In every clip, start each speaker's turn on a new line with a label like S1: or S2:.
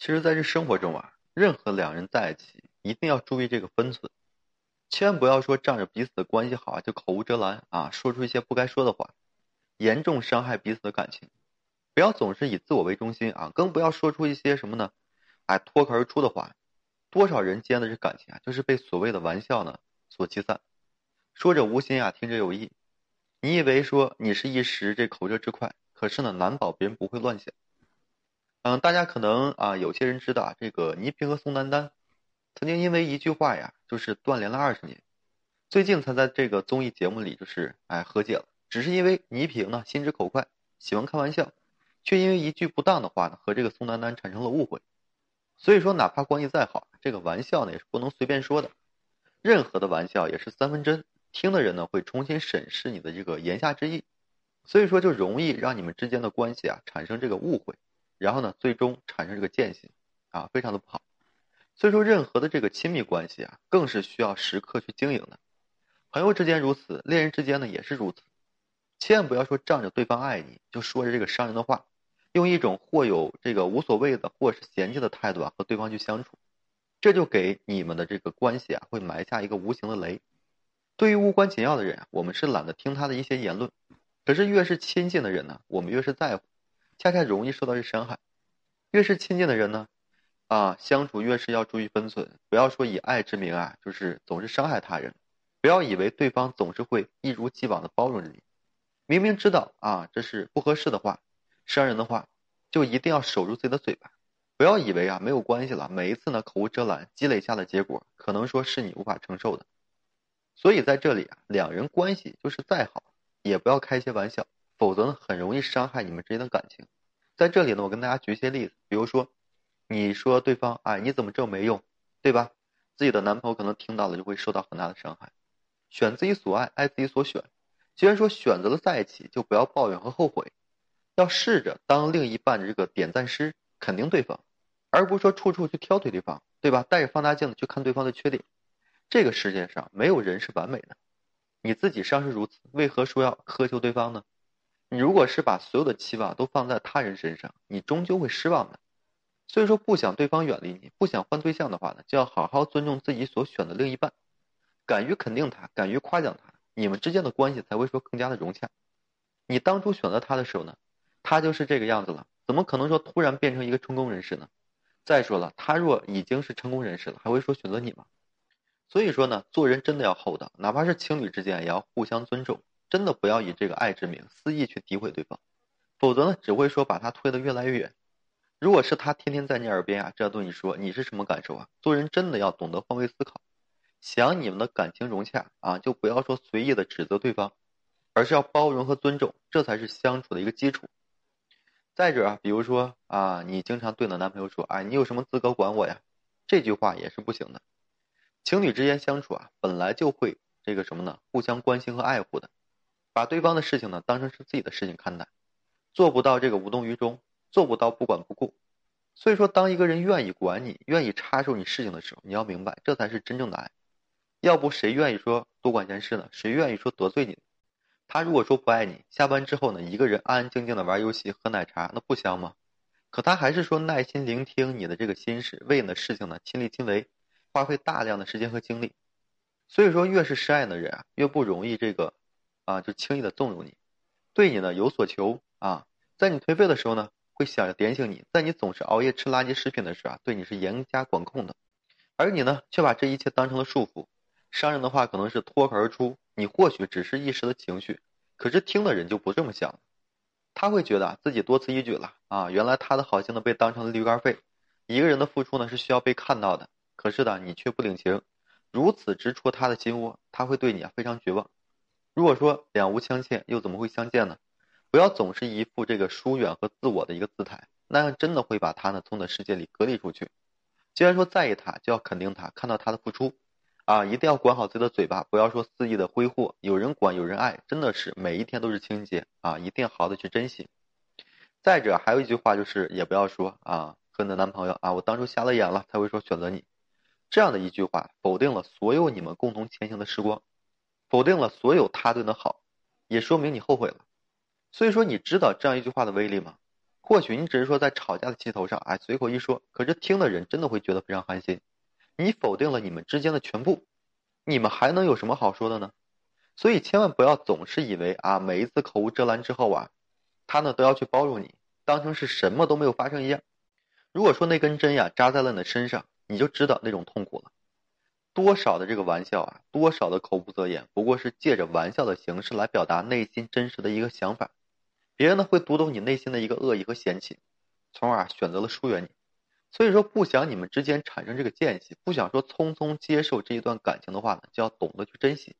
S1: 其实，在这生活中啊，任何两人在一起，一定要注意这个分寸，千万不要说仗着彼此的关系好啊，就口无遮拦啊，说出一些不该说的话，严重伤害彼此的感情。不要总是以自我为中心啊，更不要说出一些什么呢？哎，脱口而出的话。多少人间的这感情啊，就是被所谓的玩笑呢所击散。说者无心啊，听者有意。你以为说你是一时这口舌之快，可是呢，难保别人不会乱想。嗯，大家可能啊，有些人知道啊，这个倪萍和宋丹丹曾经因为一句话呀，就是断联了二十年。最近才在这个综艺节目里就是哎和解了，只是因为倪萍呢心直口快，喜欢开玩笑，却因为一句不当的话呢，和这个宋丹丹产生了误会。所以说，哪怕关系再好，这个玩笑呢也是不能随便说的。任何的玩笑也是三分真，听的人呢会重新审视你的这个言下之意，所以说就容易让你们之间的关系啊产生这个误会，然后呢最终产生这个间隙，啊，非常的不好。所以说，任何的这个亲密关系啊，更是需要时刻去经营的。朋友之间如此，恋人之间呢也是如此。千万不要说仗着对方爱你就说着这个伤人的话。用一种或有这个无所谓的，或是嫌弃的态度啊，和对方去相处，这就给你们的这个关系啊，会埋下一个无形的雷。对于无关紧要的人啊，我们是懒得听他的一些言论；可是越是亲近的人呢，我们越是在乎，恰恰容易受到这伤害。越是亲近的人呢，啊，相处越是要注意分寸，不要说以爱之名啊，就是总是伤害他人。不要以为对方总是会一如既往的包容你，明明知道啊，这是不合适的话。伤人的话，就一定要守住自己的嘴巴，不要以为啊没有关系了。每一次呢口无遮拦，积累下的结果，可能说是你无法承受的。所以在这里啊，两人关系就是再好，也不要开些玩笑，否则呢很容易伤害你们之间的感情。在这里呢，我跟大家举一些例子，比如说，你说对方哎你怎么这么没用，对吧？自己的男朋友可能听到了就会受到很大的伤害。选自己所爱，爱自己所选。既然说选择了在一起，就不要抱怨和后悔。要试着当另一半的这个点赞师，肯定对方，而不是说处处去挑剔对方，对吧？带着放大镜去看对方的缺点。这个世界上没有人是完美的，你自己尚是如此，为何说要苛求对方呢？你如果是把所有的期望都放在他人身上，你终究会失望的。所以说，不想对方远离你，不想换对象的话呢，就要好好尊重自己所选的另一半，敢于肯定他，敢于夸奖他，你们之间的关系才会说更加的融洽。你当初选择他的时候呢？他就是这个样子了，怎么可能说突然变成一个成功人士呢？再说了，他若已经是成功人士了，还会说选择你吗？所以说呢，做人真的要厚道，哪怕是情侣之间也要互相尊重，真的不要以这个爱之名肆意去诋毁对方，否则呢，只会说把他推得越来越远。如果是他天天在你耳边啊这样对你说，你是什么感受啊？做人真的要懂得换位思考，想你们的感情融洽啊，就不要说随意的指责对方，而是要包容和尊重，这才是相处的一个基础。再者啊，比如说啊，你经常对你的男朋友说：“哎，你有什么资格管我呀？”这句话也是不行的。情侣之间相处啊，本来就会这个什么呢？互相关心和爱护的，把对方的事情呢当成是自己的事情看待，做不到这个无动于衷，做不到不管不顾。所以说，当一个人愿意管你，愿意插手你事情的时候，你要明白，这才是真正的爱。要不谁愿意说多管闲事呢？谁愿意说得罪你？他如果说不爱你，下班之后呢，一个人安安静静的玩游戏、喝奶茶，那不香吗？可他还是说耐心聆听你的这个心事，为你的事情呢亲力亲为，花费大量的时间和精力。所以说，越是深爱的人啊，越不容易这个，啊，就轻易的纵容你，对你呢有所求啊，在你颓废的时候呢，会想着点醒你；在你总是熬夜吃垃圾食品的时候啊，对你是严加管控的，而你呢，却把这一切当成了束缚。伤人的话可能是脱口而出。你或许只是一时的情绪，可是听的人就不这么想了，他会觉得自己多此一举了啊！原来他的好心呢被当成了驴肝肺。一个人的付出呢是需要被看到的，可是呢你却不领情，如此直戳他的心窝，他会对你啊非常绝望。如果说两无相欠，又怎么会相见呢？不要总是一副这个疏远和自我的一个姿态，那样真的会把他呢从你的世界里隔离出去。既然说在意他，就要肯定他，看到他的付出。啊，一定要管好自己的嘴巴，不要说肆意的挥霍。有人管，有人爱，真的是每一天都是清洁啊！一定好好的去珍惜。再者，还有一句话就是，也不要说啊，和你的男朋友啊，我当初瞎了眼了才会说选择你，这样的一句话，否定了所有你们共同前行的时光，否定了所有他对你的好，也说明你后悔了。所以说，你知道这样一句话的威力吗？或许你只是说在吵架的气头上，哎，随口一说，可是听的人真的会觉得非常寒心。你否定了你们之间的全部，你们还能有什么好说的呢？所以千万不要总是以为啊，每一次口无遮拦之后啊，他呢都要去包容你，当成是什么都没有发生一样。如果说那根针呀扎在了你的身上，你就知道那种痛苦了。多少的这个玩笑啊，多少的口不择言，不过是借着玩笑的形式来表达内心真实的一个想法。别人呢会读懂你内心的一个恶意和嫌弃，从而选择了疏远你。所以说，不想你们之间产生这个间隙，不想说匆匆接受这一段感情的话呢，就要懂得去珍惜，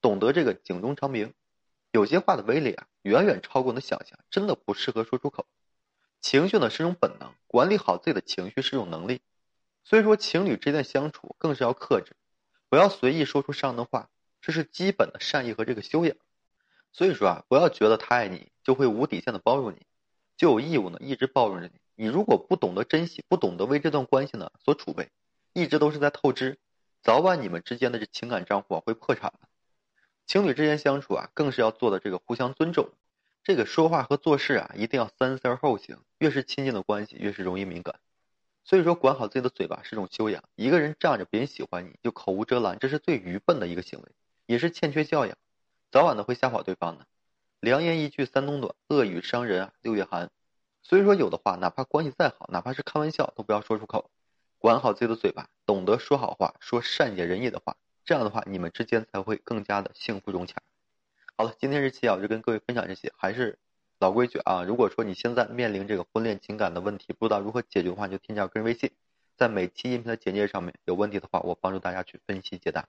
S1: 懂得这个警钟长鸣。有些话的威力啊，远远超过你的想象，真的不适合说出口。情绪呢是一种本能，管理好自己的情绪是一种能力。所以说，情侣之间的相处更是要克制，不要随意说出伤人的话，这是基本的善意和这个修养。所以说啊，不要觉得他爱你就会无底线的包容你，就有义务呢一直包容着你。你如果不懂得珍惜，不懂得为这段关系呢所储备，一直都是在透支，早晚你们之间的这情感账户啊会破产的。情侣之间相处啊，更是要做的这个互相尊重，这个说话和做事啊一定要三思而后行。越是亲近的关系，越是容易敏感。所以说，管好自己的嘴巴是种修养。一个人仗着别人喜欢你就口无遮拦，这是最愚笨的一个行为，也是欠缺教养，早晚的会吓跑对方的。良言一句三冬暖，恶语伤人六月寒。所以说，有的话，哪怕关系再好，哪怕是开玩笑，都不要说出口。管好自己的嘴巴，懂得说好话，说善解人意的话，这样的话，你们之间才会更加的幸福融洽。好了，今天这期啊，我就跟各位分享这些，还是。老规矩啊，如果说你现在面临这个婚恋情感的问题，不知道如何解决的话，就添加个人微信，在每期音频的简介上面有问题的话，我帮助大家去分析解答。